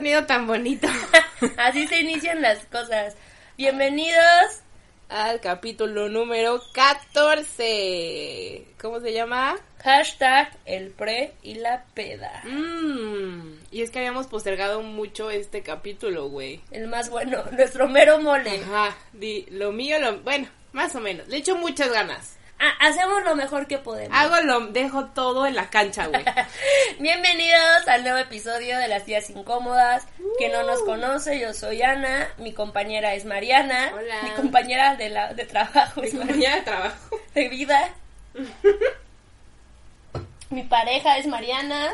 sonido tan bonito. Así se inician las cosas. Bienvenidos al capítulo número 14. ¿Cómo se llama? Hashtag el pre y la peda. Mmm. Y es que habíamos postergado mucho este capítulo, güey. El más bueno, nuestro mero mole. Ajá. Di, lo mío, lo. Bueno, más o menos. Le echo muchas ganas. Hacemos lo mejor que podemos. Hago lo, dejo todo en la cancha, güey. Bienvenidos al nuevo episodio de Las Tías Incómodas. Que no nos conoce, yo soy Ana, mi compañera es Mariana. Hola. Mi compañera de, la, de trabajo es Mi Mariana. compañera de trabajo. De vida. mi pareja es Mariana.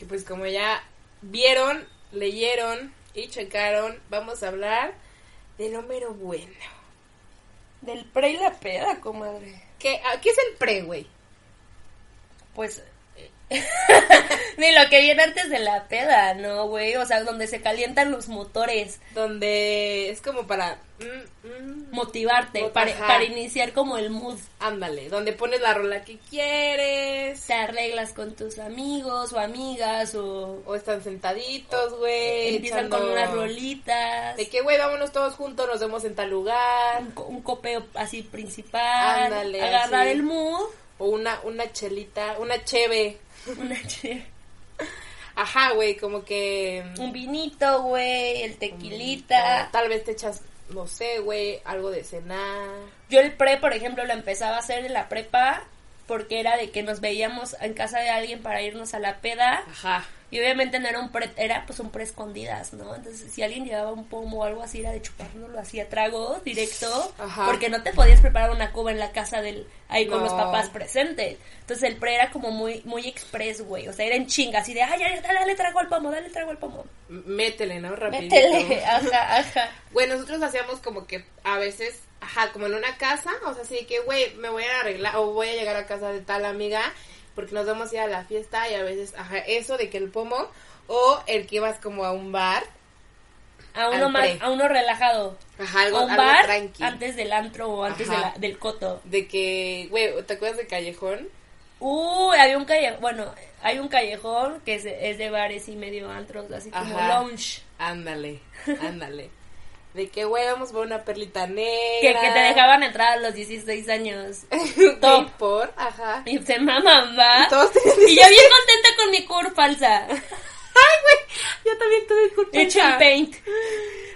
Y pues como ya vieron, leyeron y checaron, vamos a hablar de lo mero bueno. Del pre y la peda, comadre. ¿Qué, ¿qué es el pre, güey? Pues. Ni lo que viene antes de la peda, ¿no, güey? O sea, donde se calientan los motores. Donde es como para... mm, mm, Motivarte, Mot- para, para iniciar como el mood. ándale, donde pones la rola que quieres. Te arreglas con tus amigos o amigas o O están sentaditos, güey. empiezan echando- con unas rolitas. De que, güey, vámonos todos juntos, nos vemos en tal lugar. Un, co- un copeo así principal. Ándale, agarrar el mood. O una, una chelita, una cheve. Una che- Ajá, güey, como que... un vinito, güey, el tequilita. tal vez te echas, no sé, güey, algo de cenar. Yo el pre, por ejemplo, lo empezaba a hacer en la prepa porque era de que nos veíamos en casa de alguien para irnos a la peda Ajá. Y obviamente no era un pre, era pues un pre escondidas, ¿no? Entonces si alguien llevaba un pomo o algo así era de chuparlo, lo hacía trago directo Ajá. porque no te podías preparar una cuba en la casa del ahí con No. los papás presentes. Entonces el pre era como muy muy express, güey, o sea, era en chinga, así de, ay, ya, dale, dale trago al pomo, dale trago al pomo. Métele, ¿no? Rapidito. Métele, ajá, ajá. Güey, nosotros hacíamos como que a veces, ajá, como en una casa, o sea, así que, güey, me voy a arreglar o voy a llegar a casa de tal amiga porque nos vamos a ir a la fiesta y a veces, ajá, eso de que el pomo o el que ibas como a un bar, A uno más, pre. a uno relajado. ajá, algo, a un algo bar tranqui. antes del antro o antes de Ajá. la- del coto. De que, güey, ¿te acuerdas de Callejón? Uy, había un callejón, bueno, hay un callejón que es, es de bares y medio antros, así como Ajá. lounge. Ándale, ándale. De que, güey, vamos por una perlita negra. que te dejaban entrar a los 16 años. Top. por, ajá. Y se maman, va. Y todos Y yo bien contenta con mi cur falsa. Ay, güey, yo también tuve disculpas. Hecho en paint.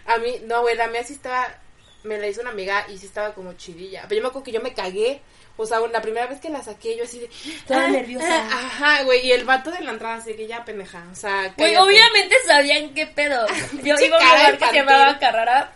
A mí, no, güey, la mía sí estaba, me la hizo una amiga y sí estaba como chidilla. Pero yo me acuerdo que yo me cagué. O sea, la primera vez que la saqué, yo así de... Toda ah, nerviosa. ah, ajá, güey, y el vato de la entrada así que ya pendeja. O sea, Güey, obviamente sabían qué pedo. Yo iba a un lugar que se llamaba Carrara.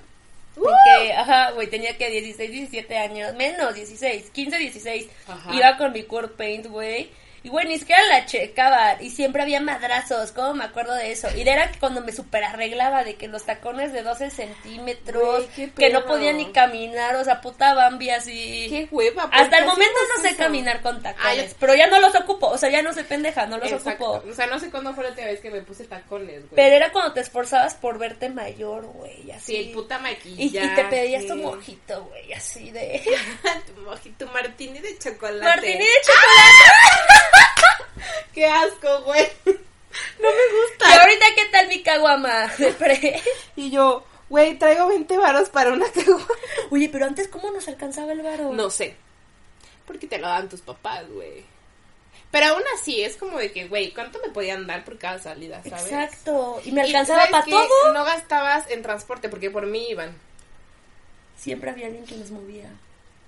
y Uh. ajá, güey, tenía que 16, 17 años, menos 16, 15, 16. Ajá. Iba con mi core paint, güey. Y güey, ni siquiera la checaban. Y siempre había madrazos, ¿cómo me acuerdo de eso? Y era cuando me super arreglaba de que los tacones de 12 centímetros, Güey, que no podía ni caminar, o sea, puta Bambi así. Qué hueva. ¿por Hasta el momento no sé eso? caminar con tacones, Ah, pero ya no los ocupo, o sea, ya no soy pendeja, no los Exacto. ocupo. O sea, no sé cuándo fue la última vez que me puse tacones, güey. Pero era cuando te esforzabas por verte mayor, güey, así. Sí, el puta maquillaje. y te pedías tu mojito, güey, así de... tu mojito, martini de chocolate. Martini de chocolate. Qué asco, güey. No me Y gusta. ahorita, ¿qué tal mi caguama? Y yo, güey, traigo 20 varos para una caguama. Oye, pero antes, ¿cómo nos alcanzaba el varo? No sé. Porque te lo dan tus papás, güey. Pero aún así, es como de que, güey, ¿cuánto me podían dar por cada salida, sabes? Exacto. Y me Y, alcanzaba ¿sabes para todo. No gastabas en transporte porque por mí iban. Siempre había alguien que nos movía.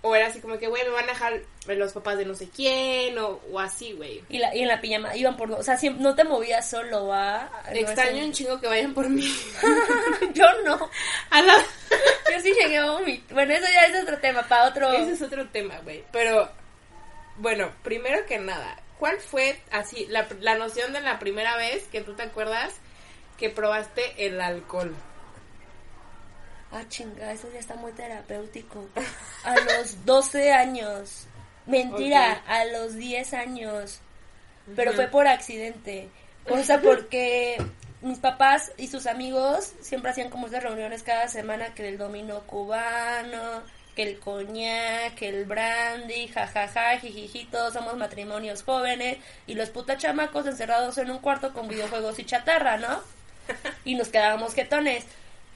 O era así como que, güey, me van a dejar los papás de no sé quién, o, o así, güey. Y, la, y en la pijama iban por... O sea, siempre, no te movías solo, ¿va? No, Extraño un chingo que vayan por mí. Yo no. A la... Yo sí llegué a vomitar. Bueno, eso ya es otro tema, para otro... Ese es otro tema, güey. Pero, bueno, primero que nada, ¿cuál fue así la, la noción de la primera vez que tú te acuerdas que probaste el alcohol? Ah, chinga, eso ya está muy terapéutico. A los 12 años. Mentira, a los 10 años. Pero fue por accidente. O sea, porque mis papás y sus amigos siempre hacían como esas reuniones cada semana que el dominó cubano, que el coñac, que el brandy, jajaja, jijiji, todos somos matrimonios jóvenes y los puta chamacos encerrados en un cuarto con videojuegos y chatarra, ¿no? y nos quedábamos jetones.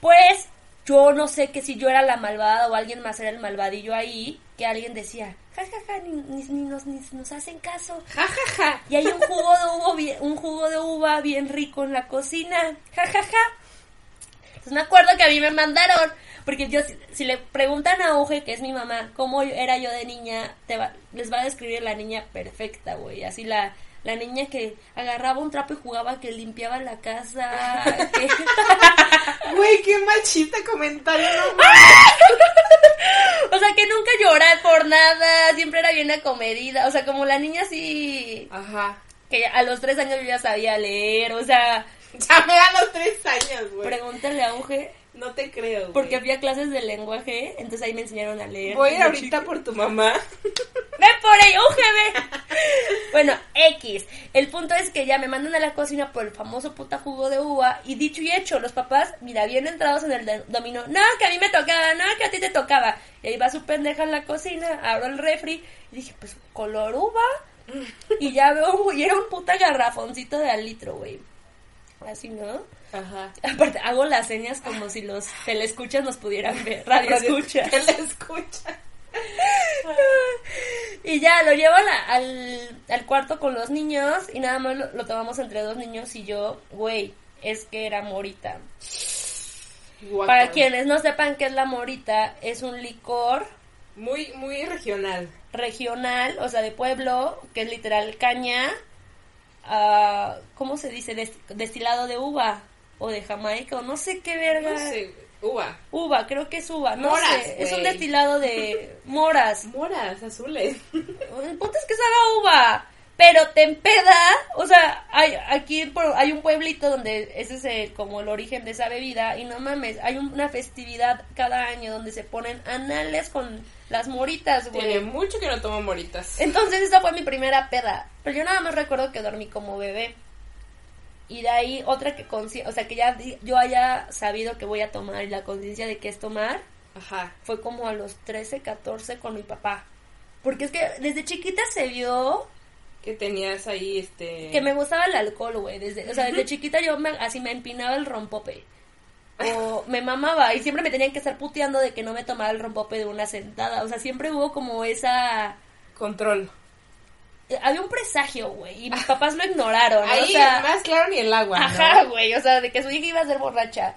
Pues yo no sé que si yo era la malvada o alguien más era el malvadillo ahí, que alguien decía, jajaja, ni, ni, ni nos, ni nos hacen caso. Ja, ja, ja. Y hay un jugo de uva bien, un jugo de uva bien rico en la cocina. jajaja. Entonces me acuerdo que a mí me mandaron, porque yo si, si le preguntan a Uge, que es mi mamá, cómo era yo de niña, te va- les va a describir la niña perfecta, güey. Así la, la niña que agarraba un trapo y jugaba, que limpiaba la casa, que... Güey, qué machista comentario, no O sea, que nunca lloré por nada, siempre era bien acomedida. O sea, como la niña así, Ajá. que a los tres años yo ya sabía leer. O sea, Ya me dan los tres años, güey. pregúntale a Uge, No te creo, güey. porque fui a clases de lenguaje, entonces ahí me enseñaron a leer. Voy a ir ahorita por tu mamá. ¡Ve por ahí, ve! bueno, X. El punto es que ya me mandan a la cocina por el famoso puta jugo de uva. Y dicho y hecho, los papás, mira, bien entrados en el dominó. No, que a mí me tocaba, no, que a ti te tocaba. Y ahí va su pendeja en la cocina, abro el refri. Y dije, pues, color uva. Y ya veo, y era un puta garrafoncito de al litro, güey. Así, ¿no? Ajá. Aparte, hago las señas como si los telescuchas nos pudieran ver. Radio escucha. Que le escucha. Y ya lo llevo a al, al cuarto con los niños y nada más lo, lo tomamos entre dos niños y yo, güey, es que era morita. Para quienes no sepan qué es la morita, es un licor Muy, muy regional. regional, o sea, de pueblo, que es literal caña, ah, ¿cómo se dice? Des- destilado de uva o de Jamaica o no sé qué verga. No sé, uva. Uva, creo que es uva, no Moras, sé, es un destilado de moras. Moras, azules. El punto es que sabe uva, pero te empeda, o sea, hay, aquí por- hay un pueblito donde ese es el- como el origen de esa bebida y no mames, hay una festividad cada año donde se ponen anales con las moritas, Tiene güey. mucho que no tomo moritas. Entonces esa fue mi primera peda, pero yo nada más recuerdo que dormí como bebé. Y de ahí otra que o sea, que ya yo haya sabido que voy a tomar y la conciencia de que es tomar, Ajá. fue como a los 13, 14 con mi papá. Porque es que desde chiquita se vio Que tenías ahí, este... que me gustaba el alcohol, güey. Desde, o sea, desde chiquita yo me, así me empinaba el rompope. O me mamaba y siempre me tenían que estar puteando de que no me tomara el rompope de una sentada. O sea, siempre hubo como esa... Control. eh, Había un presagio, güey, y mis papás lo ignoraron. ¿no? Ahí o sea, más claro ni el agua, ¿no? Ajá, güey, o sea, de que su hija iba a ser borracha.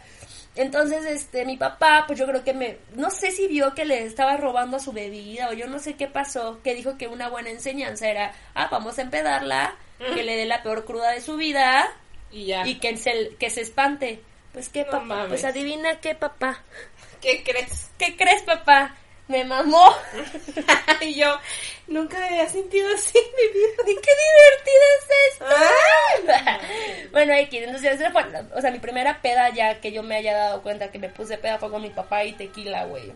Entonces, este, mi papá, pues yo creo que me, no sé si vio que le estaba robando a su bebida o yo no sé qué pasó, que dijo que una buena enseñanza era, ah, vamos a empedarla, que le dé la peor cruda de su vida Y ya. y que se, que se espante. Pues qué, No papá, mames. pues adivina qué, papá. ¿Qué crees? ¿Qué crees, papá? Me mamó. y yo, nunca me había sentido así en mi vida. ¿Y qué divertido es esto? Bueno, X, entonces fue, o sea, mi primera peda ya que yo me haya dado cuenta que me puse peda fue con mi papá y tequila, güey.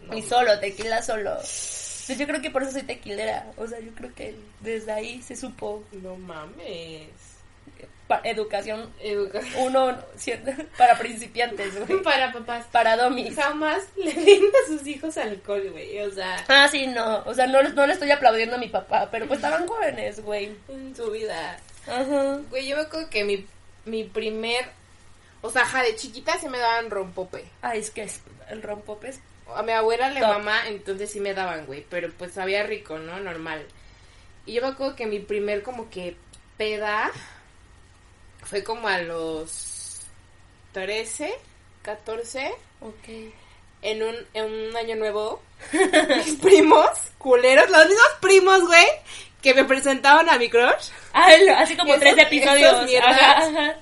No, y solo, tequila solo. Pues yo creo que por eso soy tequilera. O sea, yo creo que desde ahí se supo No mames. Educación uno para principiantes, güey. Para papás. Para domis. Jamás le den a sus hijos alcohol, güey. O sea, Ah, sí, no. O sea, no, no le estoy aplaudiendo a mi papá, pero pues estaban jóvenes, güey. en su vida. Ajá. Güey, yo me acuerdo que mi, mi primer... O sea, ja, de chiquita sí me daban rompope. Ay, es que es- el rompope es A mi abuela le mamá, entonces sí me daban, güey. Pero pues sabía rico, ¿no? Normal. Y yo me acuerdo que mi primer como que peda fue como a los 13, 14, Ok. en un, en un año nuevo. Mis primos, culeros, los mismos primos, güey, que me presentaban a mi crush. Ah, así como Esos- tres episodios. Ajá, ajá.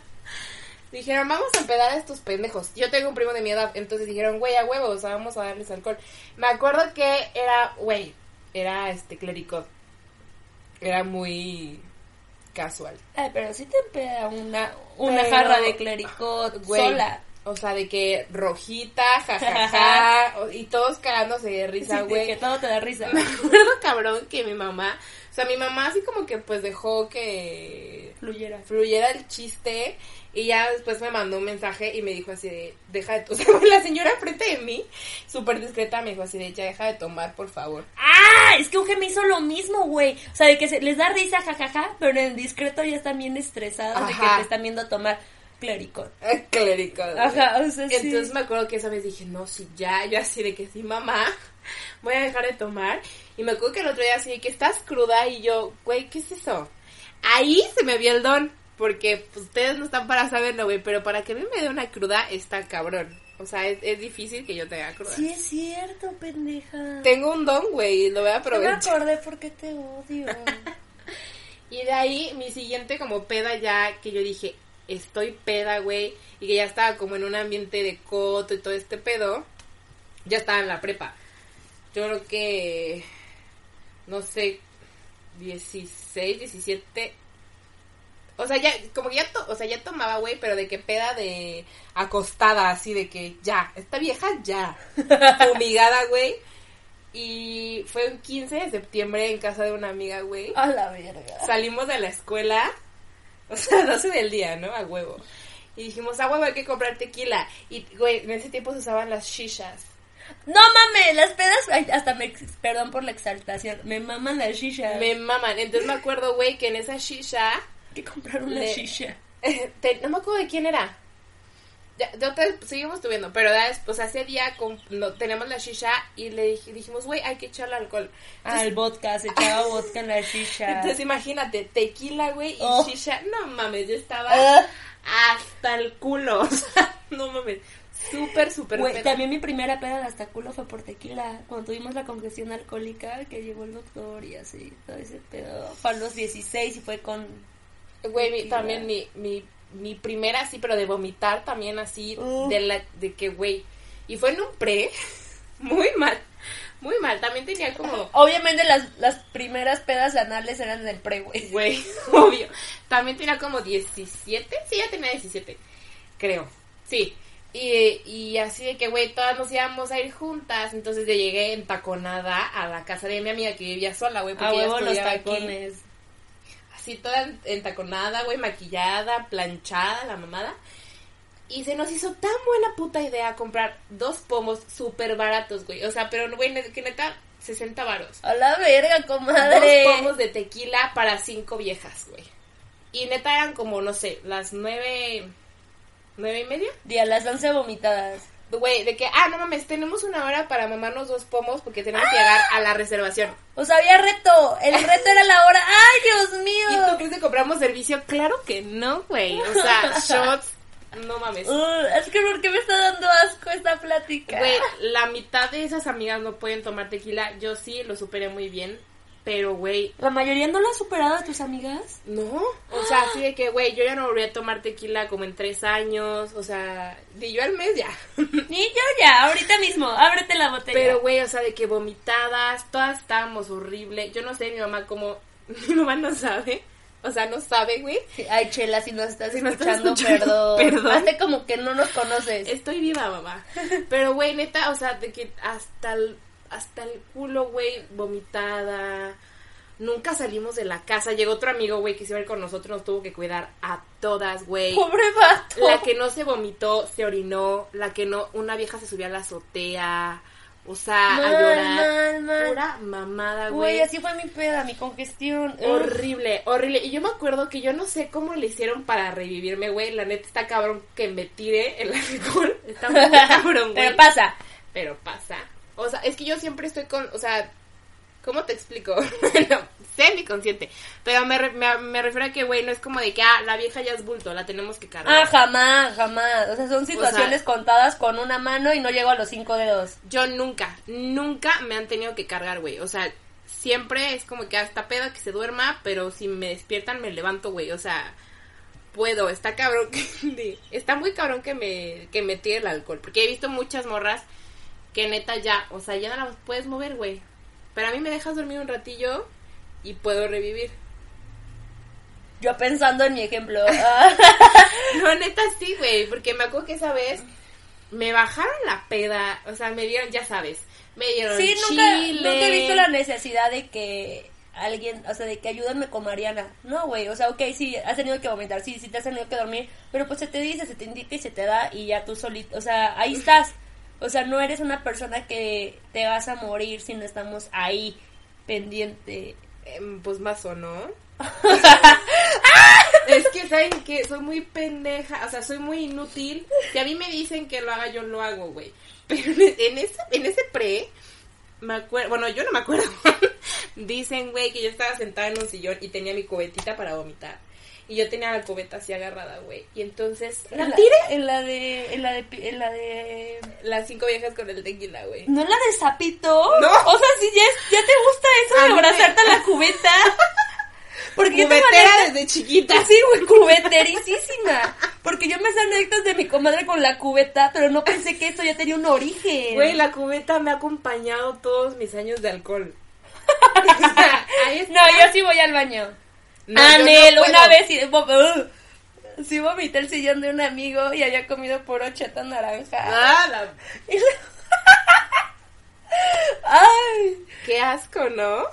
Dijeron, vamos a empedar a estos pendejos. Yo tengo un primo de mi edad, entonces dijeron, güey, a huevo, o sea, vamos a darles alcohol. Me acuerdo que era, güey, era este clericot. Era muy casual. Ay, pero sí te empeda una, una Pero, jarra de clericot Güey, sola. O sea, de que rojita, jajaja, y todos cagándose de risa, Sí, güey. que todo te da risa. Me acuerdo, cabrón, que mi mamá, o sea, mi mamá así como que pues dejó que Fluyera. fluyera el chiste y ya después me mandó un mensaje y me dijo así de, deja de tomar, la señora frente de mí, súper discreta, me dijo así de, ya deja de tomar, por favor. Ah, es que un me hizo lo mismo, güey. O sea, de que se, les da risa, jajaja, pero en discreto ya están bien estresados de que Ajá. te están viendo tomar. Clérico. güey. Ajá, o sea, sí. Entonces me acuerdo que esa vez dije, no, sí, ya, yo así de que sí, mamá, voy a dejar de tomar. Y me acuerdo que el otro día así de que estás cruda y yo, güey, ¿qué es eso? Ahí se me vio el don, porque pues, ustedes no están para saberlo, güey, pero para que a mí me dé una cruda está cabrón. O sea, es, es difícil que yo tenga cruda. Sí es cierto, pendeja. Tengo un don, güey, y lo voy a No me aprovechar. acordé porque te odio. Y de ahí, mi siguiente como peda ya, que yo dije, estoy peda, güey, y que ya estaba como en un ambiente de coto y todo este pedo, ya estaba en la prepa. Yo creo que, no sé, 16, 17... O sea, ya, como que ya, to- o sea, ya tomaba, güey, pero de que peda de acostada, así de que ya, esta vieja ya, fumigada, güey. Y fue un 15 de septiembre en casa de una amiga, güey. A la verga. Salimos de la escuela, o sea, 12 del día, ¿no? A huevo. Y dijimos, a huevo hay que comprar tequila. Y, güey, en ese tiempo se usaban las shishas. No mames, las pedas, ay, hasta me, perdón por la exaltación, me maman las shisha. Me maman. Entonces me acuerdo, güey, que en esa shisha, que comprar una Le- shisha. te- no me acuerdo de quién era. Ya, de otra vez seguimos tuviendo, pero después, ese día com- no, tenemos la shisha y le dij- dijimos, güey, hay que echarle alcohol. Ah, el vodka, se echaba vodka en la shisha. Entonces imagínate, tequila, güey, y Oh. shisha. No mames, yo estaba Ah. hasta el culo. O sea, no mames. Súper, súper Güey, peda. también mi primera peda de hasta culo fue por tequila. Cuando tuvimos la congestión alcohólica, que llegó el doctor y así, todo ese pedo. Fue a los 16 y fue con. Güey, también mi, mi, mi primera así, pero de vomitar también así, Uh. de la, de que, güey. Y fue en un pre, muy mal, muy mal. También tenía como, Obviamente las, las primeras pedas anales eran del pre, güey. güey, obvio. También tenía como 17, sí, ya tenía 17, creo, sí. Y, y así de que, güey, todas nos íbamos a ir juntas. Entonces yo llegué entaconada a la casa de mi amiga que vivía sola, güey, porque ella huevo los aquí. tacones. así toda en- entaconada, güey, maquillada, planchada, la mamada. Y se nos hizo tan buena puta idea comprar dos pomos súper baratos, güey. O sea, pero, güey, que neta, 60 varos. A la verga, comadre. Dos pomos de tequila para cinco viejas, güey. Y neta eran como, no sé, las nueve... ¿Nueve y media? Día, las once vomitadas. Güey, de que, ah, no mames, tenemos una hora para mamarnos dos pomos porque tenemos que llegar a la reservación. O sea, había reto. El reto era la hora. ¡Ay, Dios mío! ¿Y tú crees que compramos servicio? Claro que no, güey. O sea, shots, no mames. Uh, es que ¿por qué me está dando asco esta plática? Güey, la mitad de esas amigas no pueden tomar tequila. Yo sí lo superé muy bien. Pero, güey, ¿La mayoría no la ha superado de tus amigas? no. O sea, así de que, güey, yo ya no volví a tomar tequila como en tres años. O sea, ni yo al mes ya. Ni yo ya, ahorita mismo. Ábrete la botella. Pero, güey, o sea, de que vomitadas, todas estábamos horrible. Yo no sé, mi mamá como... Mi mamá no sabe. O sea, no sabe, güey. Ay, Chela, si nos estás Si nos estás escuchando, escuchando, perdón. perdón. Hazte como que no nos conoces. Estoy viva, mamá. Pero, güey, neta, o sea, de que hasta el, hasta el culo, güey, vomitada. Nunca salimos de la casa. Llegó otro amigo, güey, que se iba a ir con nosotros. Nos tuvo que cuidar a todas, güey. Pobre vato. La que no se vomitó, se orinó. La que no, una vieja se subió a la azotea. O sea, Mal, a llorar. mal, mal. Pura mamada, Güey, güey. así fue mi peda, mi congestión. Horrible, horrible. Y yo me acuerdo que yo no sé cómo le hicieron para revivirme, güey. La neta está cabrón que me tire el alcohol. Está muy cabrón, güey. Pero pasa. Pero pasa. O sea, es que yo siempre estoy con, o sea, ¿cómo te explico? bueno, sé mi consciente. Pero me, re- me, me refiero a que, güey, no es como de que, ah, la vieja ya es bulto, la tenemos que cargar. Ah, jamás, jamás. O sea, son situaciones contadas con una mano y no llego a los cinco dedos. Yo nunca, nunca me han tenido que cargar, güey. O sea, siempre es como que hasta peda que se duerma, pero si me despiertan me levanto, güey. O sea, puedo, está cabrón que está muy cabrón que me que me tire el alcohol, porque he visto muchas morras que neta ya, o sea, ya no las puedes mover, güey. Pero a mí me dejas dormir un ratillo y puedo revivir. Yo pensando en mi ejemplo. Ah. No, neta sí, güey, porque me acuerdo que esa vez me bajaron la peda, o sea, me dieron, ya sabes, me dieron Sí, nunca, chile. nunca he visto la necesidad de que alguien, o sea, de que ayúdenme con Mariana. No, güey, o sea, ok, sí, has tenido que vomitar, sí, sí te has tenido que dormir, pero pues se te dice, se te indica y se te da y ya tú solito, o sea, ahí estás. O sea, no eres una persona que te vas a morir si no estamos ahí pendiente. Em, pues más o no. Es que, ¿saben que Soy muy pendeja, o sea, soy muy inútil. Si a mí me dicen que lo haga, yo lo hago, güey. Pero en ese, en ese pre, me acuerdo, bueno, yo no me acuerdo. Dicen, güey, que yo estaba sentada en un sillón y tenía mi cubetita para vomitar. Y yo tenía la cubeta así agarrada, güey. Y entonces En la la- tiré. En la de. En la de. En la de. Las cinco viejas con el tequila, güey. ¿No la de sapito? No. O sea, si ya, ya te gusta eso de mí abrazarte me- a la cubeta. Porque yo Cubetera anécdotas- desde chiquita. Sí, güey, cubeterísima. Porque yo me sé anécdotas de mi comadre con la cubeta, pero no pensé que esto ya tenía un origen. Güey, la cubeta me ha acompañado todos mis años de alcohol. O sea, ahí está. No, yo sí voy al baño. No, Anel, no una vez vo- uh, sí vomité el sillón de un amigo y había comido por cheta naranja. Ah, la- Y Ay, Qué asco, ¿no?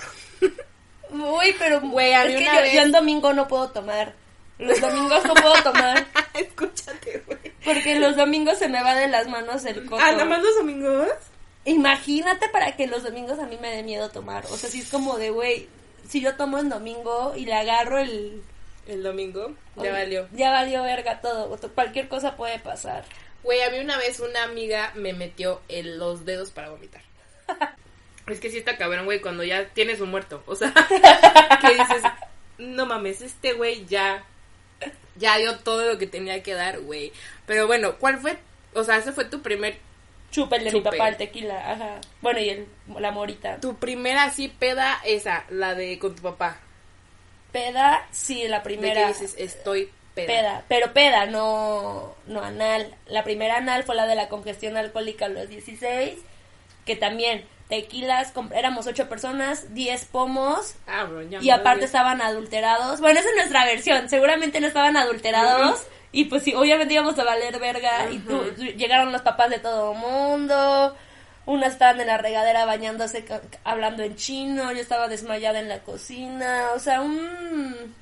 uy, pero Güey, es que yo, vez- yo en domingo no puedo tomar. Los domingos no puedo tomar Escúchate, güey. porque los domingos se me va de las manos el coco. Ah, ¿nada más los domingos? Imagínate para que los domingos a mí me dé miedo tomar. O sea, si es como de, güey, si yo tomo en domingo y le agarro el... El domingo, ya valió. Ya valió verga todo. Cualquier cosa puede pasar. Güey, a mí una vez una amiga me metió en los dedos para vomitar. Es que sí está cabrón, güey, cuando ya tienes un muerto. O sea, que dices, no mames, este güey ya, ya dio todo lo que tenía que dar, güey. Pero bueno, ¿cuál fue? O sea, ese fue tu primer, Chupa el de mi papá, el tequila, ajá. Bueno, y el, la morita. tu primera así peda, esa, la de con tu papá. Peda, sí, la De primera. que dices, estoy peda. Peda, pero peda, no, no anal. La primera anal fue la de la congestión alcohólica a los 16, que también tequilas, éramos ocho personas, 10 pomos, Ah, bro, ya y aparte estaban adulterados. Bueno, esa es nuestra versión, seguramente no estaban adulterados. Y pues sí, obviamente íbamos a valer verga. Y tú- llegaron los papás de todo mundo. Unas estaban en la regadera bañándose, hablando en chino. Yo estaba desmayada en la cocina. O sea, un,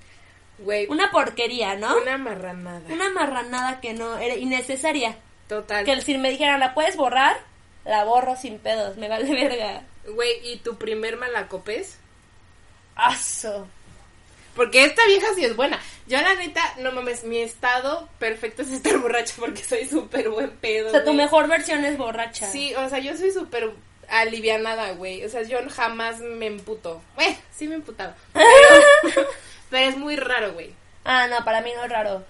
Güey, una porquería, ¿no? una marranada. Una marranada que no era innecesaria. Total. Que si me dijeran, ¿la puedes borrar? La borro sin pedos, me vale verga. Güey, ¿y tu primer malacopés? Aso. Porque esta vieja sí es buena. Yo, la neta, no mames, mi estado perfecto es estar borracha porque soy súper buen pedo. O sea, tu güey. mejor versión es borracha. Sí, o sea, yo soy súper alivianada, güey. O sea, yo jamás me emputo. Bueno, sí me emputaba. Pero, pero es muy raro, güey. Ah, no, para mí no es raro.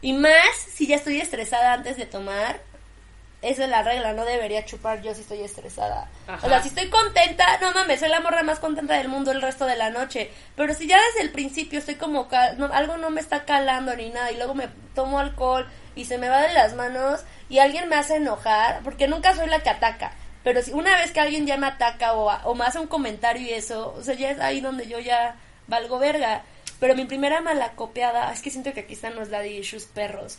Y más si ya estoy estresada antes de tomar. Esa es la regla, no debería chupar yo si estoy estresada. Ajá. O sea, si estoy contenta, no mames, soy la morra más contenta del mundo el resto de la noche. Pero si ya desde el principio estoy como, cal- no, algo no me está calando ni nada y luego me tomo alcohol y se me va de las manos y alguien me hace enojar, porque nunca soy la que ataca. Pero si una vez que alguien ya me ataca o, o me hace un comentario y eso, o sea, ya es ahí donde yo ya valgo verga. Pero mi primera malacopiada, es que siento que aquí están los daddy issues perros.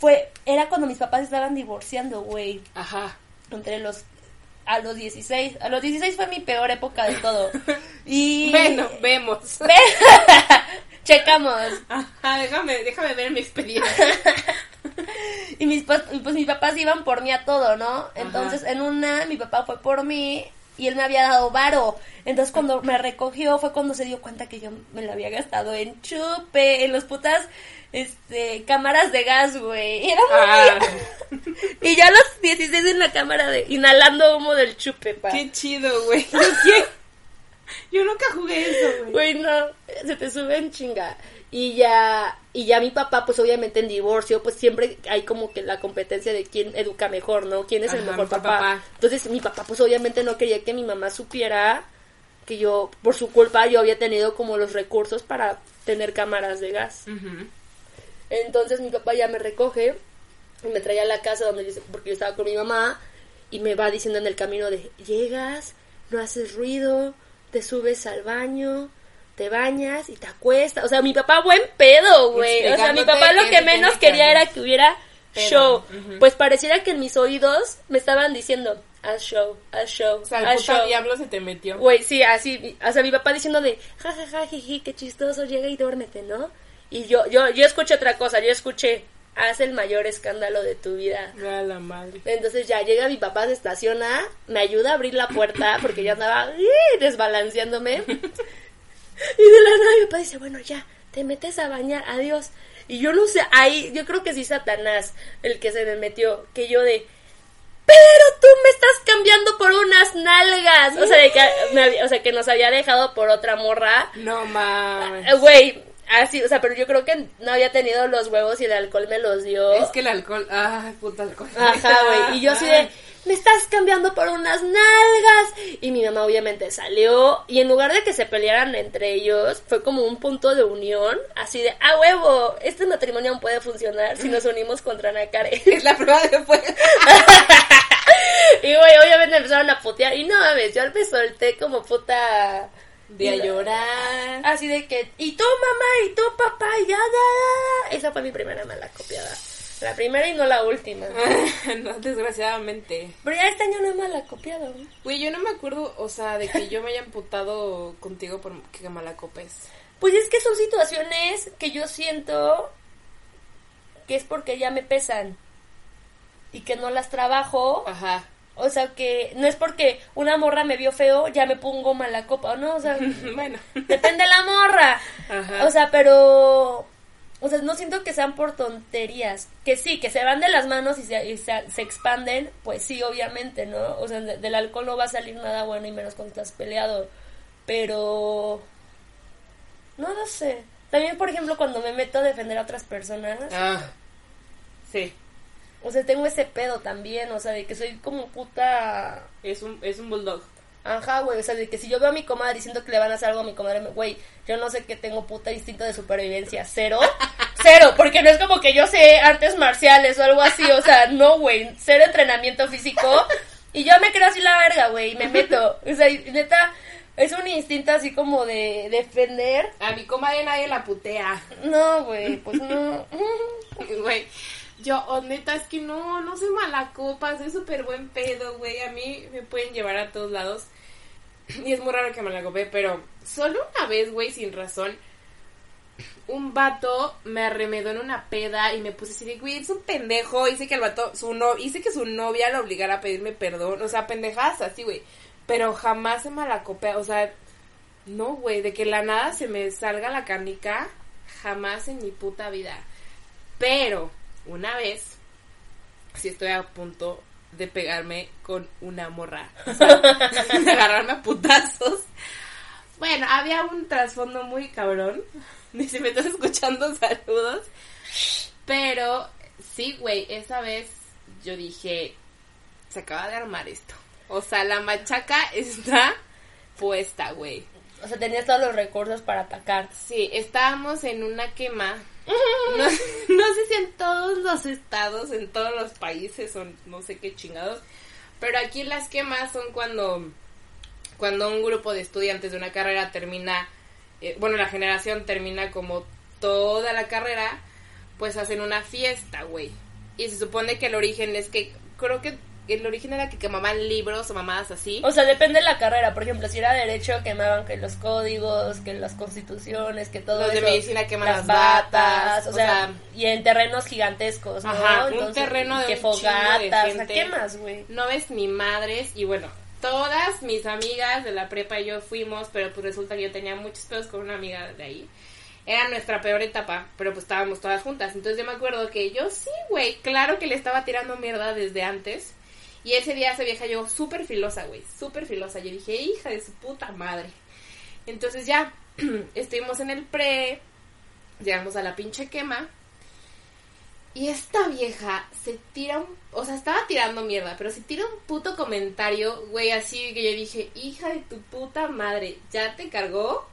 Fue, era cuando mis papás estaban divorciando, güey. Ajá. Entre los, a los 16. A los 16 fue mi peor época de todo. Y... Bueno, vemos. Ve- Checamos. Ajá, déjame, déjame ver mi experiencia. Y mis, pues mis papás iban por mí a todo, ¿no? Entonces, en una, mi papá fue por mí y él me había dado varo. Entonces, cuando me recogió fue cuando se dio cuenta que yo me lo había gastado en chupe, en los putas, este, cámaras de gas, güey. Y era muy... Ah, Y ya a los 16 en la cámara de... Inhalando humo del chupe, pa. qué chido, güey. Yo. Yo nunca jugué eso, güey. Güey, no, se te sube en chinga. Y ya, y ya mi papá, pues obviamente en divorcio, pues siempre hay como que la competencia de quién educa mejor, ¿no? ¿Quién es el Ajá, mejor mejor papá? papá. Entonces mi papá, pues obviamente no quería que mi mamá supiera que yo, por su culpa, yo había tenido como los recursos para tener cámaras de gas. Entonces mi papá ya me recoge y me trae a la casa donde yo, porque yo estaba con mi mamá y me va diciendo en el camino de llegas, no haces ruido, te subes al baño, te bañas y te acuestas. O sea, mi papá buen pedo, güey. O sea, mi papá lo que menos quería era que hubiera Pedo. show. Pues pareciera que en mis oídos me estaban diciendo, haz show, haz show, O sea, el haz show. diablo se te metió. Güey, sí, así, o sea, mi papá diciendo de, ja, ja, ja, jiji, qué chistoso, llega y duérmete, ¿no? Y yo, yo, yo escuché otra cosa, yo escuché, haz el mayor escándalo de tu vida. A la madre. Entonces ya llega mi papá, se estaciona, me ayuda a abrir la puerta porque ya andaba desbalanceándome. Y de la nada mi papá dice, bueno, ya, te metes a bañar, adiós. Y yo no sé, ahí, yo creo que sí Satanás el que se me metió, que yo de, pero tú me estás cambiando por unas nalgas. O sea, de que, me había- o sea, que nos había dejado por otra morra. No mames. Eh, Güey, así, o sea, pero yo creo que no había tenido los huevos y el alcohol me los dio. Es que el alcohol, ay, puta alcohol. Ajá, güey. Y yo así de, me estás cambiando por unas nalgas. Y mi mamá obviamente salió. Y en lugar de que se pelearan entre ellos, fue como un punto de unión. Así de, ah, huevo, este matrimonio aún puede funcionar si nos unimos contra Nakare. Es la prueba de fuego. y güey, obviamente empezaron a putear. Y no mames, yo me solté como puta. De a llorar. Así de que, y tú mamá, y tú papá, y ya, ya, ya. Esa fue mi primera mala copiada. La primera y no la última. no, desgraciadamente. Pero ya este año no es mala copiada, güey. Yo no me acuerdo, o sea, de que yo me haya emputado contigo por que mala copes. Pues es que son situaciones que yo siento que es porque ya me pesan y que no las trabajo. Ajá. O sea, que no es porque una morra me vio feo, ya me pongo mala copa, ¿no? O sea, bueno. depende de la morra. Ajá. O sea, pero... O sea, no siento que sean por tonterías. Que sí, que se van de las manos y se, y se, se expanden, pues sí, obviamente, ¿no? O sea, de- del alcohol no va a salir nada bueno y menos cuando estás peleado. Pero... No lo sé. También, por ejemplo, cuando me meto a defender a otras personas, Ah. Sí. o sea, tengo ese pedo también, o sea, de que soy como puta... Es un, es un bulldog. Ajá, güey, o sea, de que si yo veo a mi comadre diciendo que le van a hacer algo a mi comadre, güey, yo no sé que tengo puta instinto de supervivencia, cero, cero, porque no es como que yo sé artes marciales o algo así, o sea, no, güey, cero entrenamiento físico, y yo me creo así la verga, güey, y me meto, o sea, neta, es un instinto así como de defender, A mi comadre nadie la putea. no, güey, pues no, Güey, yo, oh, neta, es que no, no soy mala copa, soy súper buen pedo, güey. A mí me pueden llevar a todos lados. Y es muy raro que me la copé, pero solo una vez, güey, sin razón, un vato me arremedó en una peda y me puse así de, güey, es un pendejo. Hice que el vato, su no, hice que su novia lo obligara a pedirme perdón. O sea, pendejadas así, güey. Pero jamás se malacopea, o sea, no, güey, de que la nada se me salga la canica, jamás en mi puta vida. Pero, una vez, sí estoy a punto de pegarme con una morra. O sea, de agarrarme a putazos. Bueno, había un trasfondo muy cabrón. Ni si me estás escuchando, saludos. Pero, sí, güey, esa vez yo dije, se acaba de armar esto. O sea, la machaca está puesta, güey. o sea, tenías todos los recursos para atacar. Sí, estábamos en una quema. No, sé si en todos los estados, en todos los países, son no sé qué chingados. Pero aquí las quemas son cuando, cuando un grupo de estudiantes de una carrera termina, eh, bueno, la generación termina como toda la carrera, pues hacen una fiesta, güey. Y se supone que el origen es que, creo que el origen era que quemaban libros o mamadas así. O sea, depende de la carrera. Por ejemplo, si era derecho, quemaban que los códigos, que las constituciones, que todo Los de eso. medicina queman las batas, o o sea, sea, y en terrenos gigantescos, ¿no? Ajá, un Entonces, terreno de que un de fogatas, o sea, gente. ¿qué más, güey? No ves ni madres y bueno, todas mis amigas de la prepa y yo fuimos, pero pues resulta que yo tenía muchos pedos con una amiga de ahí. Era nuestra peor etapa, pero pues estábamos todas juntas. Entonces yo me acuerdo que yo sí, güey, claro que le estaba tirando mierda desde antes. Y ese día esa vieja llegó súper filosa, güey, súper filosa. Yo dije, hija de su puta madre. Entonces ya, estuvimos en el pre, llegamos a la pinche quema. Y esta vieja se tira un... O sea, estaba tirando mierda, pero se tira un puto comentario, güey, así que yo dije, hija de tu puta madre, ya te cargó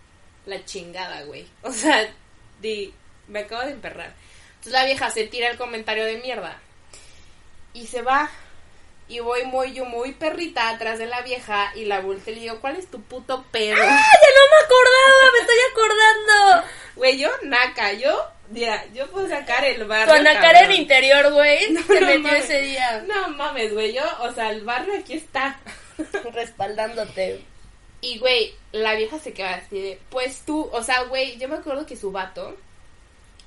la chingada, güey. O sea, di, me acabo de emperrar. Entonces la vieja se tira el comentario de mierda. Y se va. Y voy muy, yo muy perrita atrás de la vieja y la volteo y le digo, ¿cuál es tu puto pedo? ¡Ah, ya no me acordaba! ¡Me estoy acordando! Güey, yo naca, yo, mira, yo puedo sacar el barrio. Con cabrón. en interior, güey, No, se no metió mames. ese día No mames, güey, yo, o sea, el barrio aquí está. respaldándote. Y, güey, la vieja se queda así de, pues tú, o sea, güey, yo me acuerdo que su vato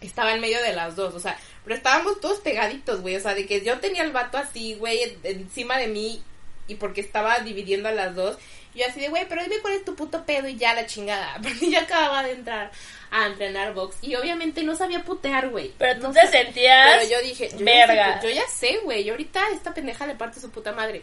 estaba en medio de las dos, o sea, pero estábamos todos pegaditos, güey, o sea, de que yo tenía el vato así, güey, en- encima de mí y porque estaba dividiendo a las dos. Y yo así de, güey, pero dime cuál es tu puto pedo y ya la chingada. Porque yo acababa de entrar a entrenar box y obviamente no sabía putear, güey. Pero tú No te sentías Pero yo dije, yo verga. Ya sé, yo ya sé, güey. Yo ahorita esta pendeja le parte su puta madre.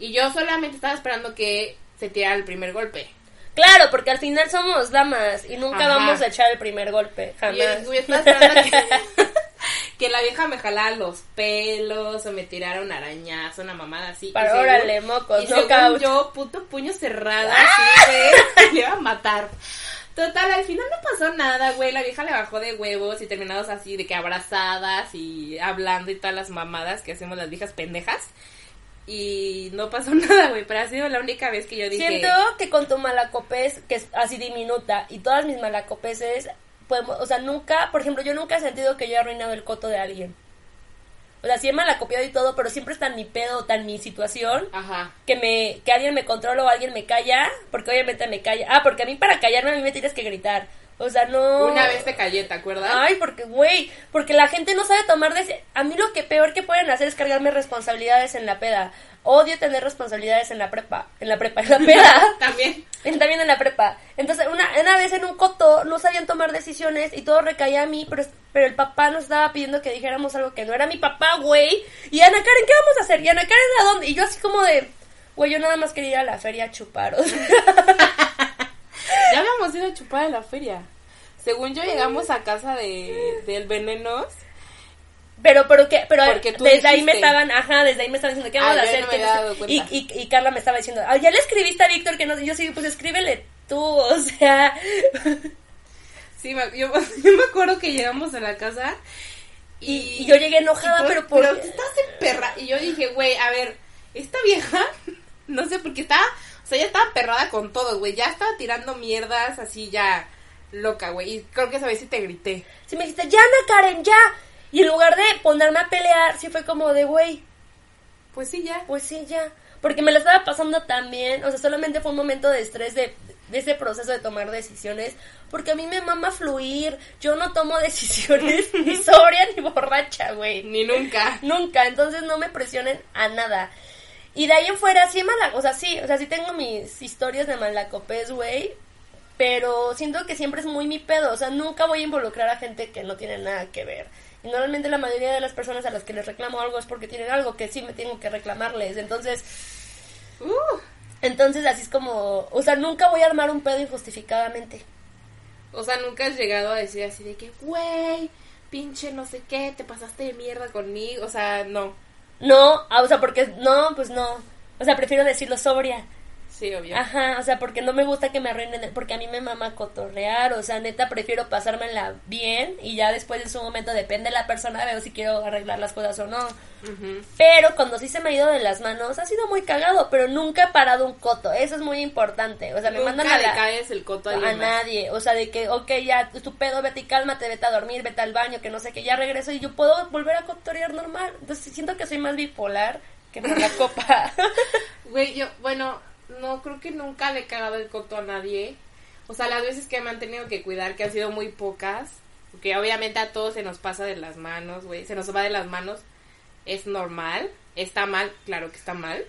Y yo solamente estaba esperando que se tirara el primer golpe. Claro, porque al final somos damas y nunca Ajá. vamos a echar el primer golpe, Y yo, jamás. yo estaba esperando que, que la vieja me jalara los pelos o me tirara un arañazo, una mamada así. Y Para según- órale, mocos, Y según yo, puto puño cerrado, así, güey, me iba a matar. Total, al final no pasó nada, güey. La vieja le bajó de huevos y terminados así de que abrazadas y hablando y todas las mamadas que hacemos las viejas pendejas. Y no pasó nada, güey. Pero ha sido la única vez que yo dije. Siento que con tu malacopés, que es así diminuta, y todas mis malacopeses, podemos, o sea, nunca, por ejemplo, yo nunca he sentido que yo he arruinado el coto de alguien. O sea, sí he malacopiado y todo, pero siempre está en mi pedo, está en mi situación, Ajá. que me que alguien me controla o alguien me calla, porque obviamente me calla. Ah, porque a mí para callarme a mí me tienes que gritar. O sea, no... Una vez te callé, ¿te acuerdas? Ay, porque, güey, porque la gente no sabe tomar deci- A mí lo que peor que pueden hacer es cargarme responsabilidades en la peda. Odio tener responsabilidades en la prepa. En la prepa, en la peda. También. También en la prepa. Entonces, una, una vez en un coto no sabían tomar decisiones y todo recaía a mí, pero, pero el papá nos estaba pidiendo que dijéramos algo que no era mi papá, güey. Y Ana Karen, ¿qué vamos a hacer? Y Ana Karen, ¿a dónde? Y yo así como de, güey, yo nada más quería ir a la feria a chupar. o sea. Ya habíamos ido a chupar en la feria. Según yo llegamos a casa de del venenos. Pero, pero que, pero Porque desde ahí me estaban, ajá, desde ahí me estaban diciendo, ¿qué vamos Ah, a hacer? no ¿Qué sé? y, y, y Carla me estaba diciendo, ya le escribiste a Víctor que no, y yo sí, pues escríbele tú, o sea, Sí, me- yo, yo me acuerdo que llegamos a la casa y, yo llegué enojada, por- pero por... pero estás en perra. Y yo dije, güey, a ver, esta vieja, no sé por qué estaba, o sea, ya estaba perrada con todo, güey. Ya estaba tirando mierdas así ya loca, güey. Y creo que esa vez sí te grité. Sí me dijiste, ya, Ana Karen, ya. Y en lugar de ponerme a pelear, sí fue como de, güey, Pues sí, ya. pues sí, ya. Porque me lo estaba pasando tan bien, o sea, solamente fue un momento de estrés de, de ese proceso de tomar decisiones, porque a mí me mama fluir, yo no tomo decisiones ni sobria ni borracha, güey. Ni nunca. Nunca, entonces no me presionen a nada. Y de ahí en fuera, sí, mala, o sea, sí, o sea, sí tengo mis historias de malacopés, güey, pero siento que siempre es muy mi pedo, o sea, nunca voy a involucrar a gente que no tiene nada que ver. Y normalmente la mayoría de las personas a las que les reclamo algo es porque tienen algo que sí me tengo que reclamarles, entonces, Uh, entonces así es como, o sea, nunca voy a armar un pedo injustificadamente. o sea, nunca has llegado a decir así de que, güey, pinche no sé qué, te pasaste de mierda conmigo. O sea, no. No, ah, o sea, porque, no, pues no, o sea, prefiero decirlo sobria. Sí, obvio. Ajá, o sea, porque no me gusta que me arruinen, porque a mí me mama cotorrear, o sea, neta prefiero pasármela bien y ya después en su momento depende de la persona, veo si quiero arreglar las cosas o no. Pero cuando sí se me ha ido de las manos, ha sido muy cagado, pero nunca he parado un coto, eso es muy importante, o sea, me Nunca mandan a la... caes el coto a nadie, o sea, de que, ok, ya, tu pedo, vete y cálmate, vete a dormir, vete al baño, que no sé qué, ya regreso y yo puedo volver a cotorear normal. Entonces siento que soy más bipolar que por la copa. Güey, yo, bueno, no creo que nunca le he cagado el coto a nadie. O sea, las veces que me han tenido que cuidar, que han sido muy pocas, porque obviamente a todos se nos pasa de las manos, güey, se nos va de las manos, es normal, está mal, claro que está mal,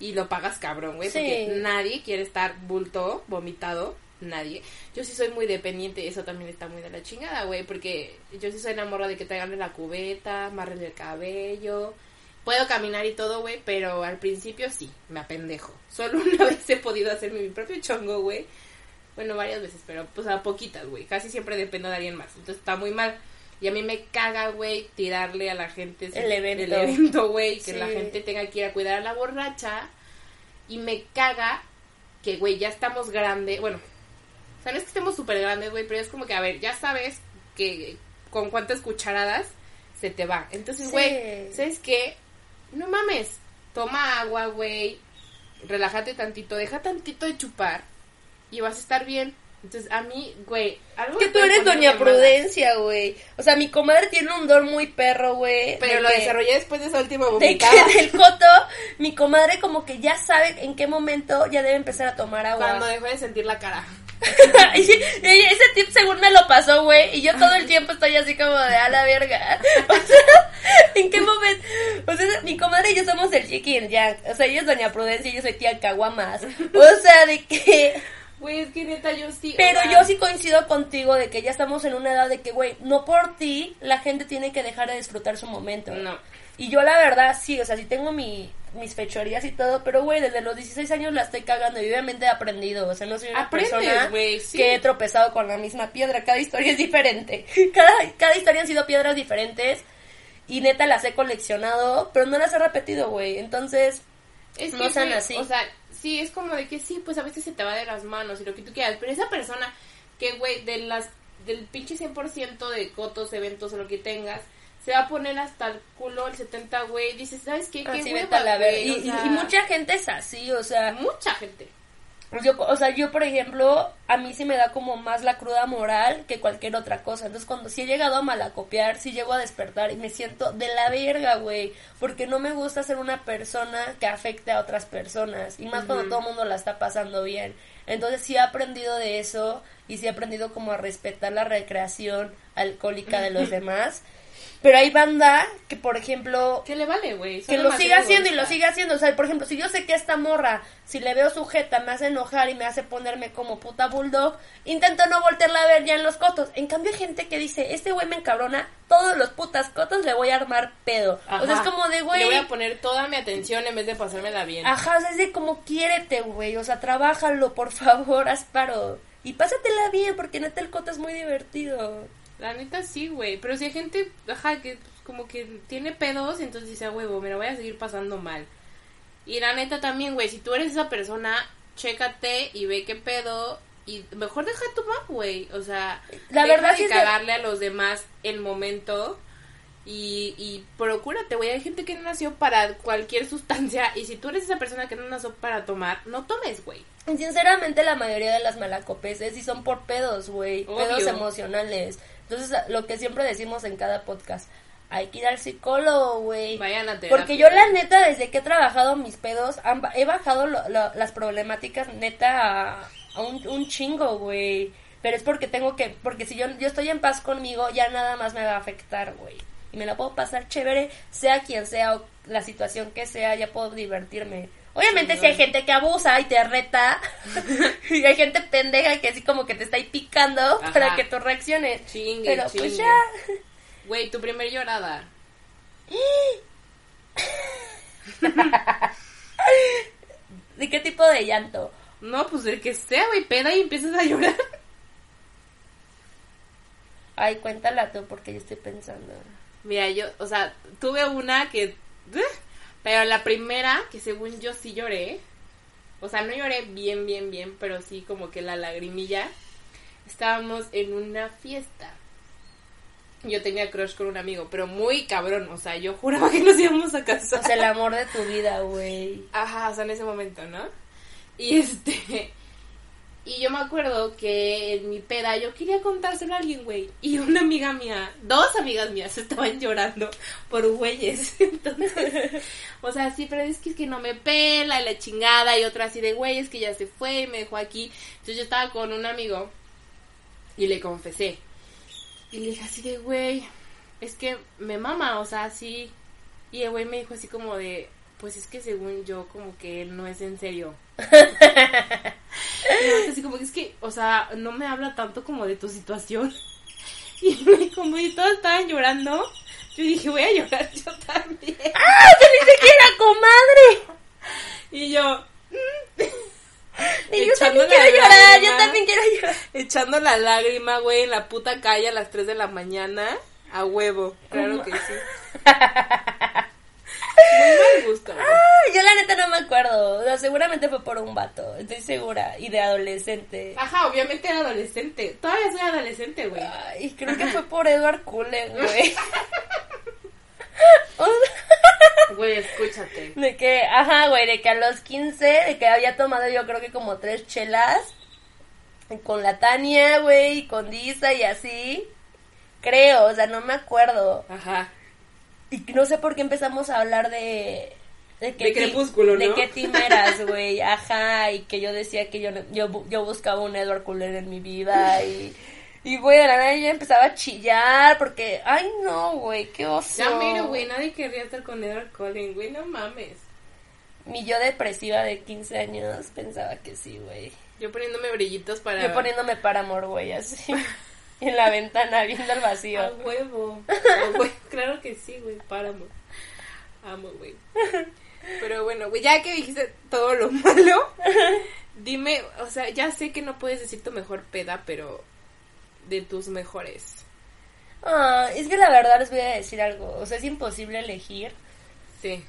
y lo pagas cabrón, güey, Sí. porque nadie quiere estar bulto, vomitado, nadie. Yo sí soy muy dependiente, eso también está muy de la chingada, güey, porque yo sí soy enamorada de que te hagan la cubeta, amarren el cabello, Puedo caminar y todo, güey, pero al principio sí, me apendejo. Solo una vez he podido hacerme mi propio chongo, güey. Bueno, varias veces, pero pues a poquitas, güey. Casi siempre dependo de alguien más. Entonces está muy mal. Y a mí me caga, güey, tirarle a la gente El evento. el evento, güey. Que Sí. la gente tenga que ir a cuidar a la borracha. Y me caga que, güey, ya estamos grandes. Bueno, o sea, no es que estemos súper grandes, güey, pero es como que, a ver, ya sabes que con cuántas cucharadas se te va. Entonces, Sí. güey, ¿sabes qué? No mames, toma agua, güey, relájate tantito, deja tantito de chupar y vas a estar bien. Entonces, a mí, güey, algo que tú eres doña de Prudencia, güey. O sea, mi comadre tiene un don muy perro, güey. Pero de lo que- desarrollé después de esa última De vomitada. que del coto, mi comadre como que ya sabe en qué momento ya debe empezar a tomar agua. Cuando dejó de sentir la cara. ese tip según me lo pasó, güey, y yo todo el tiempo estoy así como de a la verga. O sea, ¿en qué momento? O sea, mi comadre y yo somos el el yang. O sea, ella es doña Prudencia y yo soy tía Caguamas. O sea, de que... Güey, es que neta yo sí. o Pero sea, yo sí coincido contigo de que ya estamos en una edad de que, güey, no por ti la gente tiene que dejar de disfrutar su momento. No. Y yo la verdad sí, o sea, sí tengo mi, mis fechorías y todo, pero güey, desde los 16 años la estoy cagando y obviamente he aprendido, o sea, no soy una Aprendes, persona güey, sí. que he tropezado con la misma piedra, cada historia es diferente. Cada, cada historia han sido piedras diferentes y neta las he coleccionado, pero no las he repetido, güey. Entonces, Es no sean güey, así. O sea, sí, es como de que sí, pues a veces se te va de las manos y lo que tú quieras. Pero esa persona que, güey, de las, del pinche 100% de cotos, eventos o lo que tengas, se va a poner hasta el culo el 70, güey. Dices, ¿sabes qué? Qué hueva, la güey, Y, o y- sea, y mucha gente es así, o sea, Mucha gente. Yo, o sea, yo, por ejemplo, a mí sí me da como más la cruda moral que cualquier otra cosa. Entonces, cuando sí he llegado a malacopiar, sí llego a despertar y me siento de la verga, güey. Porque no me gusta ser una persona que afecte a otras personas. Y más cuando todo el mundo la está pasando bien. Entonces, sí he aprendido de eso y sí he aprendido como a respetar la recreación alcohólica de los demás. Pero hay banda que, por ejemplo, ¿Qué le vale, güey? Que lo siga haciendo y lo siga haciendo. O sea, por ejemplo, si yo sé que esta morra, si le veo sujeta, me hace enojar y me hace ponerme como puta bulldog, intento no voltearla a ver ya en los cotos. En cambio, hay gente que dice, este güey me encabrona, todos los putas cotos le voy a armar pedo. O sea, es Ajá. como de, Le voy güey. a poner toda mi atención en vez de pasármela bien. Ajá, o sea, es de como quiérete, güey. O sea, trabájalo, por favor, haz paro. Y pásatela bien, porque neta el coto es muy divertido. La neta sí, güey. Pero si hay gente, ajá, que como que tiene pedos, entonces dice, huevo, me lo voy a seguir pasando mal. Y la neta también, güey, si tú eres esa persona, chécate y ve qué pedo. Y mejor deja tu map, güey. O sea, La deja verdad de es de- cagarle a los demás el momento. Y, y procúrate, güey. Hay gente que no nació para cualquier sustancia. Y si tú eres esa persona que no nació para tomar, no tomes, güey. Sinceramente, la mayoría de las malacopeses sí son por pedos, güey. Pedos emocionales. Entonces, lo que siempre decimos en cada podcast, hay que ir al psicólogo, güey. Vayan a terapia. Porque yo, la neta, desde que he trabajado mis pedos, han he bajado lo- lo- las problemáticas, neta, a, a un, un chingo, güey. Pero es porque tengo que, porque si yo, yo estoy en paz conmigo, ya nada más me va a afectar, güey. Y me la puedo pasar chévere, sea quien sea o la situación que sea, ya puedo divertirme. Obviamente si hay gente que abusa y te reta, y hay gente pendeja que así como que te está ahí picando Ajá. para que tú reacciones. Chingue, Pero pues chingue. ya. Güey, tu primer llorada. ¿De qué tipo de llanto? No, pues el que sea, güey, peda y empiezas a llorar. Ay, cuéntala tú porque yo estoy pensando. Mira, yo, o sea, tuve una que... Pero la primera, que según yo sí lloré. O sea, no lloré bien, bien, bien, pero sí como que la lagrimilla. Estábamos en una fiesta. Yo tenía crush con un amigo, pero muy cabrón. O sea, yo juraba que nos íbamos a casar. O sea, el amor de tu vida, güey. Ajá, o sea, en ese momento, ¿no? Y este. Y yo me acuerdo que en mi peda yo quería contárselo a alguien, güey. Y una amiga mía, dos amigas mías estaban llorando por güeyes. Entonces, o sea, sí, pero es que, es que no me pela la chingada. Y otra así de güey, es que ya se fue y me dejó aquí. Entonces yo estaba con un amigo y le confesé. Y le dije así de güey, es que me mama, o sea, sí. Y el güey me dijo así como de, pues es que según yo, como que él no es en serio. Y yo así como es que, o sea, no me habla tanto como de tu situación. Y como y todos estaban llorando, yo dije, voy a llorar yo también. ¡Ah! ¡Yo ni siquiera comadre! Y yo, Y yo Echando también quiero llorar, yo lágrima. también quiero llorar. echando la lágrima, güey, en la puta calle a las 3 de la mañana, a huevo, claro que sí. Muy mal gusto, güey. Ah, yo la neta no me acuerdo. O sea, seguramente fue por un vato, estoy segura. Y de adolescente. Ajá, obviamente era adolescente. Todavía soy adolescente, güey. Ay, creo que fue por Edward Cullen, güey. O Güey, escúchate. De que, ajá, güey, de que a los 15, de que había tomado yo creo que como tres chelas. Con la Tania, güey, y con Disa y así. Creo, o sea, no me acuerdo. Ajá. Y no sé por qué empezamos a hablar de, de, De Crepúsculo, de ¿no? qué team eras, güey, ajá, y que yo decía que yo, yo, yo buscaba un Edward Cullen en mi vida y, y güey, de la nada yo empezaba a chillar porque, ay no, güey, qué oso. Ya miro, güey, nadie querría estar con Edward Cullen, güey, no mames. Mi yo depresiva de 15 años pensaba que sí, güey. Yo poniéndome brillitos para... Yo poniéndome para amor, güey, así, en la ventana, viendo el vacío. A huevo. A hue- Claro que sí, güey, páramo. Amo, güey. Pero bueno, güey, ya que dijiste todo lo malo, dime, o sea, ya sé que no puedes decir tu mejor peda, pero de tus mejores. Ah, es que la verdad les voy a decir algo, o sea, es imposible elegir. Sí.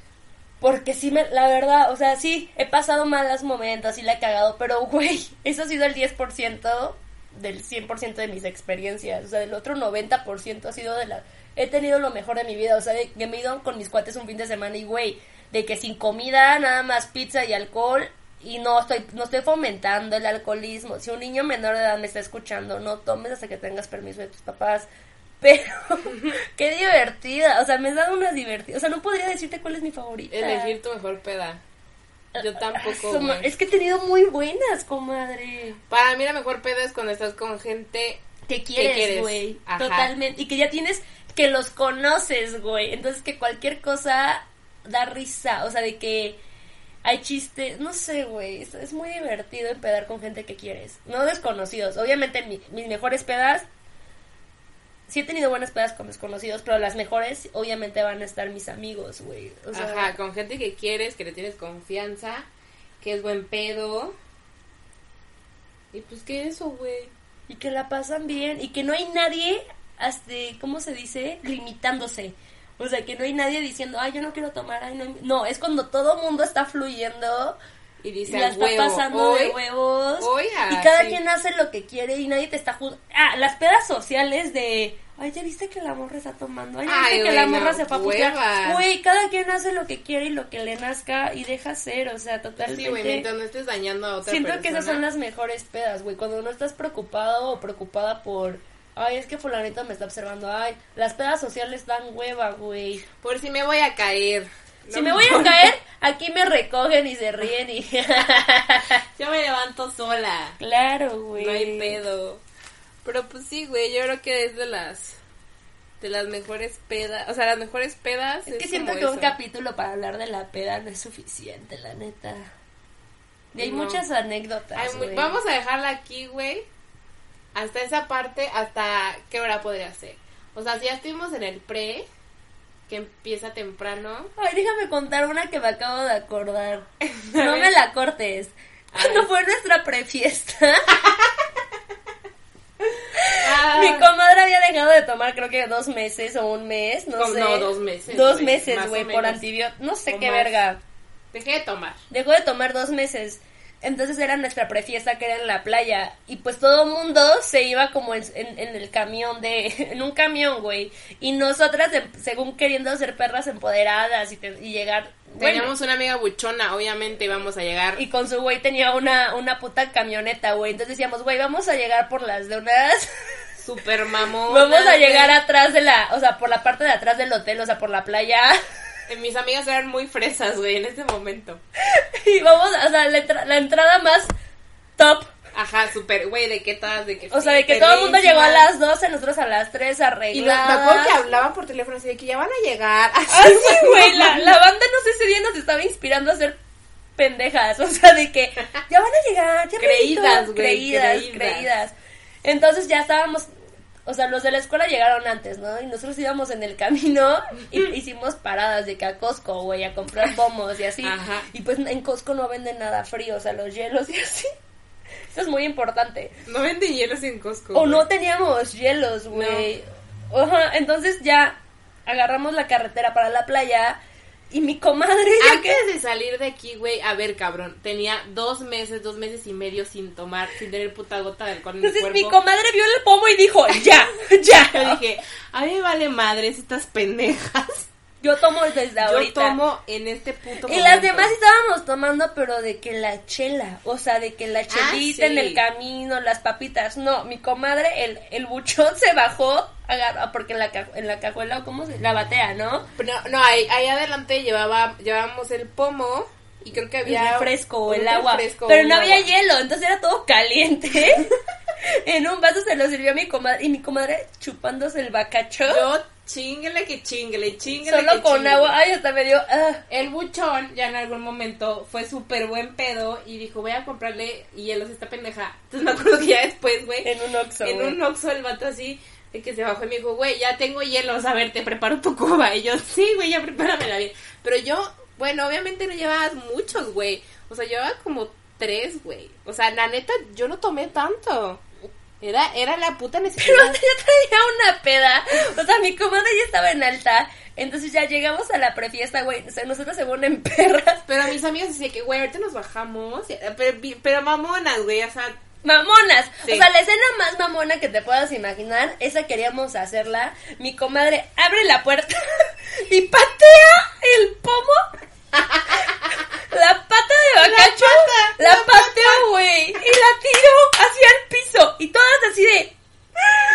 Porque sí, me, la verdad, o sea, sí, he pasado malos momentos y la he cagado, pero, güey, eso ha sido el 10% del 100% de mis experiencias. O sea, el otro 90% ha sido de la... He tenido lo mejor de mi vida, o sea, de que me he ido con mis cuates un fin de semana y, güey, de que sin comida, nada más pizza y alcohol, y no estoy, no estoy fomentando el alcoholismo. Si un niño menor de edad me está escuchando, no tomes hasta que tengas permiso de tus papás. Pero, qué divertida. O sea, me has dado unas divertidas. O sea, no podría decirte cuál es mi favorita. Elegir tu mejor peda. Yo tampoco. Es que he tenido muy buenas, comadre. Para mí la mejor peda es cuando estás con gente Que quieres? güey. Totalmente. Y que ya tienes, que los conoces, güey. Entonces que cualquier cosa da risa. O sea, de que hay chistes. No sé, güey. Es, es muy divertido empedar con gente que quieres. No desconocidos. Obviamente mi- mis mejores pedas. Sí he tenido buenas pedas con desconocidos, pero las mejores obviamente van a estar mis amigos, güey. O sea, Ajá, con gente que quieres, que le tienes confianza, que es buen pedo. Y pues que eso, güey. y que la pasan bien y que no hay nadie hasta cómo se dice limitándose o sea que no hay nadie diciendo ay yo no quiero tomar ay no no es cuando todo mundo está fluyendo Y y dice, la "A está huevo, pasando hoy, de huevos hoy y cada así". quien hace lo que quiere y nadie te está juzgando ah las pedas sociales de ay ya viste que la morra está tomando ay ya Ay, viste que la morra no, se fue a hueva. putear güey cada quien hace lo que quiere y lo que le nazca y deja ser o sea totalmente Sí, güey, mientras no estés dañando a otra Siento persona. que esas son las mejores pedas, güey. Cuando no estás preocupado o preocupada por, ay, es que fulanito me está observando, ay, las pedas sociales dan hueva, güey. Por si me voy a caer. Si No me voy a caer, aquí me recogen y se ríen y... Yo me levanto sola. claro, güey. No hay pedo. Pero pues sí, güey, yo creo que es de las de las mejores pedas, o sea, las mejores pedas Es que siento que un capítulo para hablar de la peda no es suficiente, la neta. Y hay No. muchas anécdotas, muy- vamos a dejarla aquí, güey. Hasta esa parte, hasta qué hora podría ser. O sea, si ya estuvimos en el pre, que empieza temprano. Ay, déjame contar una que me acabo de acordar. No me la cortes. Cuando fue nuestra prefiesta, Ah, mi comadre había dejado de tomar creo que dos meses o un mes, no Como- sé. no, dos meses, Dos meses, güey, por antibiótico. No sé qué más. verga. Dejé de tomar. Dejó de tomar dos meses. Entonces era nuestra prefiesta que era en la playa. Y pues todo mundo se iba como en, en- en el camión de... En un camión, güey. Y nosotras, em- según queriendo ser perras empoderadas y, te- y llegar... bueno, Teníamos una amiga buchona, obviamente íbamos a llegar. y con su güey tenía una, una puta camioneta, güey. Entonces decíamos, güey, vamos a llegar por las donas. Super mamón. vamos a llegar atrás de la... O sea, por la parte de atrás del hotel, o sea, por la playa. Mis amigas eran muy fresas, güey, en ese momento. y vamos, o sea, la, entra- la entrada más top Ajá, super, güey, de qué todas, de que O sea, de que todo el mundo llegó a las 12, nosotros a las 3 Y no, me arregladas. acuerdo que hablaban por teléfono así de que ya van a llegar. Así, Ah, sí, güey, la, la banda no sé ese día nos estaba inspirando a ser pendejas, o sea, de que ya van a llegar, ya Creídas, merito, güey, creídas, creídas. creídas. Entonces ya estábamos, o sea, los de la escuela llegaron antes, ¿no? Y nosotros íbamos en el camino y hicimos paradas de que a Costco, güey, a comprar pomos y así. Ajá. Y pues en Costco no venden nada frío, o sea, los hielos y así. Eso es muy importante. No venden hielos en Costco. O no teníamos hielos, güey. Ajá, entonces ya agarramos la carretera para la playa y mi comadre ya que... Antes de salir de aquí, güey, a ver, cabrón, tenía dos meses, dos meses y medio sin tomar, sin tener puta gota de alcohol en Entonces mi cuerpo. comadre vio el pomo y dijo, ya, Yo ya. dije, a mí me vale madres estas pendejas. Yo tomo desde ahorita. Yo tomo en este puto Y las demás estábamos tomando, pero de que la chela, o sea, de que la chelita Ah, sí. en el camino, las papitas. No, mi comadre, el, el buchón se bajó, agarra, porque en la, en la cajuela, o ¿cómo se La batea, ¿no? No, no ahí, ahí adelante llevaba, llevábamos el pomo y creo que El había... refresco o un el agua. refresco Pero no había agua. hielo, entonces era todo caliente. en un vaso se lo sirvió a mi comadre, y mi comadre chupándose el bacacho. Yo chinguele que chinguele, chinguele Solo que con chinguele. agua, ay, hasta me dio. ah. El buchón ya en algún momento fue súper buen pedo y dijo, voy a comprarle hielos a esta pendeja. Entonces me acuerdo que ya después, güey, En un Oxxo, en un Oxxo el vato así, que se bajó y me dijo, güey, ya tengo hielos, a ver, te preparo tu cuba. Y yo, sí, güey, ya prepáramela bien. Pero yo, bueno, obviamente no llevabas muchos, güey. O sea, llevaba como tres, güey. O sea, la neta, yo no tomé tanto. Era, era la puta Pero necesidad. yo traía una peda. O sea, mi comadre ya estaba en alta. Entonces ya llegamos a la prefiesta, güey. O sea, nosotros se ponen perras. Pero mis amigos decían que, güey, ahorita nos bajamos. Pero, pero mamonas, güey, o sea, Mamonas. Sí. O sea, la escena más mamona que te puedas imaginar, esa queríamos hacerla. Mi comadre abre la puerta y patea el pomo. La pata de bacacho. La, la pateó, güey. Y la tiró hacia el piso. Y todas así de.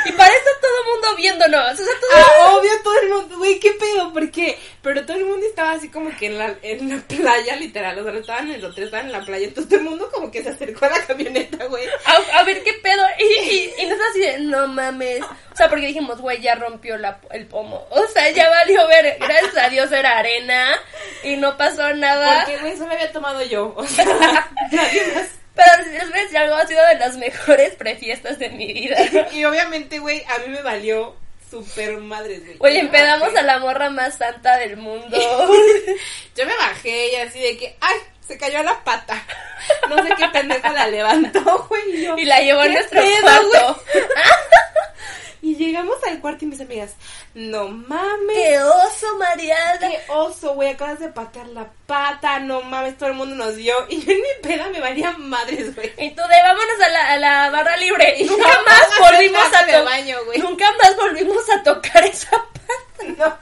Y para eso todo el mundo viéndonos. O sea, todo Ah, obvio, todo el mundo, güey, qué pedo, ¿por qué? Pero todo el mundo estaba así como que en la, en la playa, literal, o sea, no estaban en el hotel, estaban en la playa, entonces todo el mundo como que se acercó a la camioneta, güey. a, a ver qué pedo. Y, y, y nosotros así de, no mames. O sea, porque dijimos, güey, ya rompió la, el pomo. O sea, ya valió ver. Gracias a Dios era arena y no pasó nada. Porque, güey, eso me había tomado yo, o sea, nadie más. Pero si les voy a decir algo, ha sido de las mejores prefiestas de mi vida. Y obviamente, güey, a mí me valió super madres, güey. Oye, empedamos a la morra más santa del mundo. Yo me bajé y así de que, ay, se cayó la pata. No sé qué pendejo la levantó, güey. Y, yo, Y la llevó a ¿qué nuestro pedo, cuarto. Y llegamos al cuarto y mis amigas, no mames. ¡Qué oso, Mariana! Qué oso, güey, acabas de patear la pata, no mames, todo el mundo nos dio. Y yo en mi peda me valía madres, güey. Y tú de vámonos a la, a la barra libre. Y nunca No, más volvimos a tocar. baño, güey. Nunca más volvimos a tocar esa pata. No,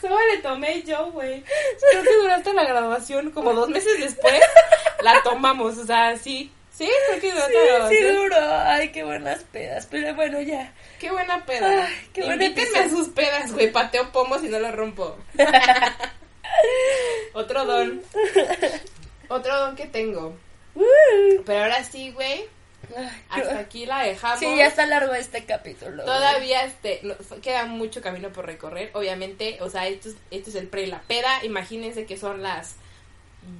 solo le tomé yo, güey. Creo que duraste la graduación como dos meses después. La tomamos, o sea, sí. Sí, que duraste la Sí, sí graduación. duro. Ay, qué buenas pedas. Pero bueno, ya. Qué buena peda. Ay, qué Invítenme a sus pedas, güey. Pateo pomos y no lo rompo. Otro don. Otro don que tengo. Pero ahora sí, güey. Hasta aquí la dejamos. Sí, ya está largo este capítulo. güey. Todavía este, no, queda mucho camino por recorrer, obviamente, o sea, esto es, esto es el pre y la peda, imagínense que son las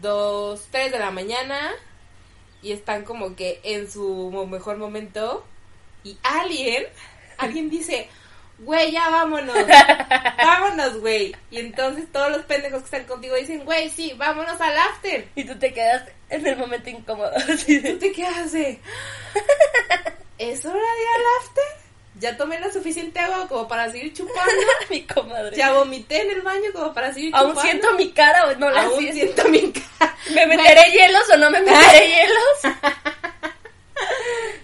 2, 3 de la mañana y están como que en su mejor momento y alguien, alguien dice, güey, ya vámonos, vámonos, güey, y entonces todos los pendejos que están contigo dicen, güey, sí, vámonos al after, Y tú te quedas en el momento incómodo. así de- ¿tú te quedas de, ¿es hora de al after? Ya tomé la suficiente agua como para seguir chupando. Mi comadre. Ya vomité en el baño como para seguir Aún chupando. siento mi cara o no la Aún siento. siento mi cara. ¿Me meteré hielos o no me meteré hielos?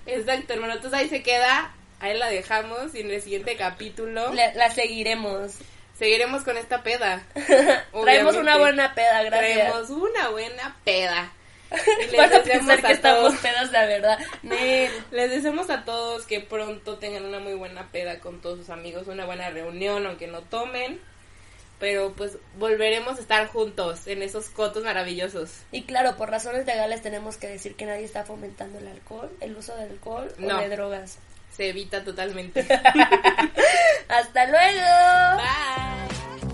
Exacto, hermano. Entonces ahí se queda. Ahí la dejamos. Y en el siguiente capítulo La, la seguiremos. seguiremos con esta peda. Traemos una buena peda, gracias. Traemos una buena peda. Van a pensar que estamos todos- pedas de verdad. Nel. Les deseamos a todos que pronto tengan una muy buena peda con todos sus amigos, una buena reunión, aunque no tomen. Pero pues volveremos a estar juntos en esos cotos maravillosos. Y claro, por razones legales tenemos que decir que nadie está fomentando el alcohol, el uso del alcohol No. o de drogas. Se evita totalmente. Hasta luego. Bye.